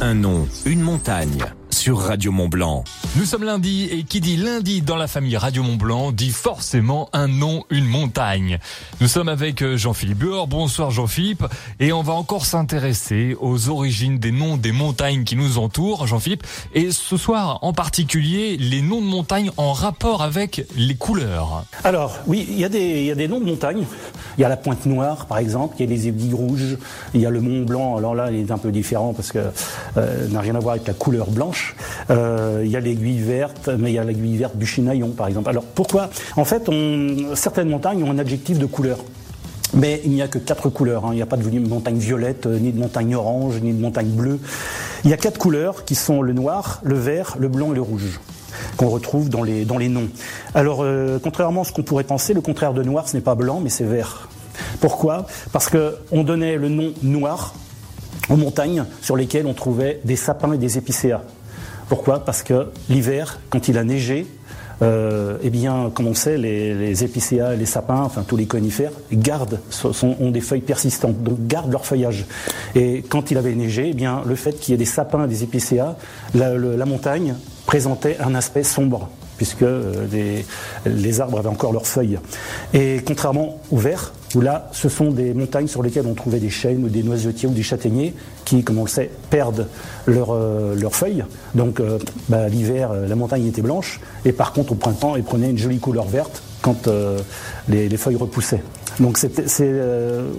Un nom, une montagne sur Radio Mont Blanc. Nous sommes lundi et qui dit lundi dans la famille Radio Mont Blanc dit forcément un nom, une montagne. Nous sommes avec euh, Jean-Philippe Buor. Bonsoir Jean-Philippe. Et on va encore s'intéresser aux origines des noms des montagnes qui nous entourent, Jean-Philippe. Et ce soir en particulier, les noms de montagnes en rapport avec les couleurs. Alors oui, il y, a des, il y a des noms de montagnes. Il y a la Pointe Noire par exemple, il y a les aiguilles rouges, il y a le Mont Blanc. Alors là, il est un peu différent parce que euh, n'a rien à voir avec la couleur blanche. Euh, il y a l'aiguille verte, mais il y a l'aiguille verte du Chinaillon, par exemple. Alors pourquoi? En fait, certaines montagnes ont un adjectif de couleur. Mais il n'y a que quatre couleurs. Hein. Il n'y a pas de montagne violette, euh, ni de montagne orange, ni de montagne bleue. Il y a quatre couleurs qui sont le noir, le vert, le blanc et le rouge qu'on retrouve dans les, les noms. Alors, euh, contrairement à ce qu'on pourrait penser, le contraire de noir, ce n'est pas blanc, mais c'est vert. Pourquoi? Parce qu'on donnait le nom noir aux montagnes sur lesquelles on trouvait des sapins et des épicéas. Pourquoi? Parce que l'hiver, quand il a neigé, euh, eh bien, comme on sait, les, épicéas, les sapins, enfin tous les conifères, gardent, ont des feuilles persistantes, donc gardent leur feuillage. Et quand il avait neigé, eh bien, le fait qu'il y ait des sapins et des épicéas, la montagne présentait un aspect sombre puisque euh, les, arbres avaient encore leurs feuilles. Et contrairement au vert, où là, ce sont des montagnes sur lesquelles on trouvait des chênes ou des noisetiers ou des châtaigniers qui, comme on le sait, perdent euh, leurs feuilles. Donc euh, bah, l'hiver, la montagne était blanche, et par contre au printemps, elle prenait une jolie couleur verte quand les, feuilles repoussaient. Donc c'est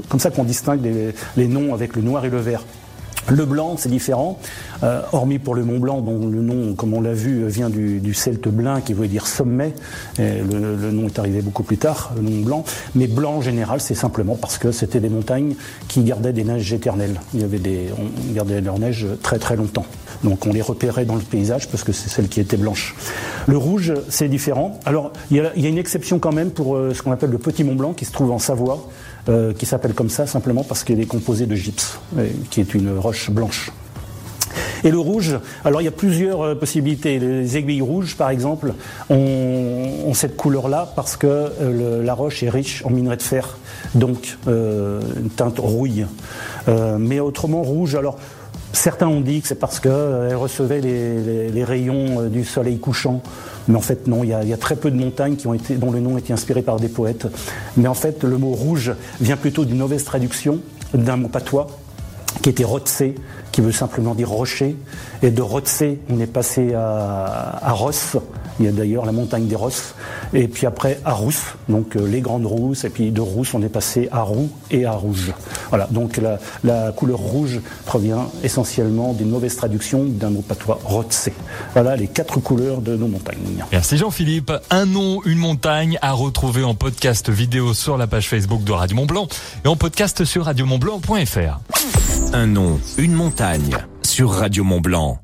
comme ça qu'on distingue les noms avec le noir et le vert. Le blanc, c'est différent, euh, hormis pour le Mont Blanc, dont le nom, comme on l'a vu, vient du, celte blanc, qui veut dire sommet. le, nom est arrivé beaucoup plus tard, le nom blanc. Mais blanc en général, c'est simplement parce que c'était des montagnes qui gardaient des neiges éternelles. On gardait leur neige très très longtemps. Donc on les repérait dans le paysage parce que c'est celle qui était blanche. Le rouge, c'est différent. Alors il y, a, une exception quand même pour euh, ce qu'on appelle le Petit Mont Blanc, qui se trouve en Savoie. Euh, qui s'appelle comme ça simplement parce qu'il est composé de gypse, qui est une roche blanche. Et le rouge, alors il y a plusieurs euh, possibilités. Les aiguilles rouges, par exemple, ont, cette couleur-là parce que euh, la roche est riche en minerai de fer, donc une teinte rouille. mais autrement rouge, alors Certains ont dit que c'est parce qu'elle recevait les, rayons du soleil couchant. Mais en fait, non, il y, a, très peu de montagnes qui ont été, dont le nom a été inspiré par des poètes. Mais en fait, le mot rouge vient plutôt d'une mauvaise traduction d'un mot patois qui était Rotse, qui veut simplement dire rocher. Et de Rotse, on est passé à, à Ross. Il y a d'ailleurs la montagne des Rosses. Et puis après, à Rousse, donc euh, les grandes rousses. Et puis de Rousse, on est passé à Roux et à Rouge. Voilà, donc la, la couleur rouge provient essentiellement d'une mauvaise traduction d'un mot patois Rotse. Voilà les quatre couleurs de nos montagnes. Merci Jean-Philippe. Un nom, une montagne à retrouver en podcast vidéo sur la page Facebook de Radio Mont Blanc et en podcast sur radiomontblanc.fr. Un nom, une montagne sur Radio Mont Blanc.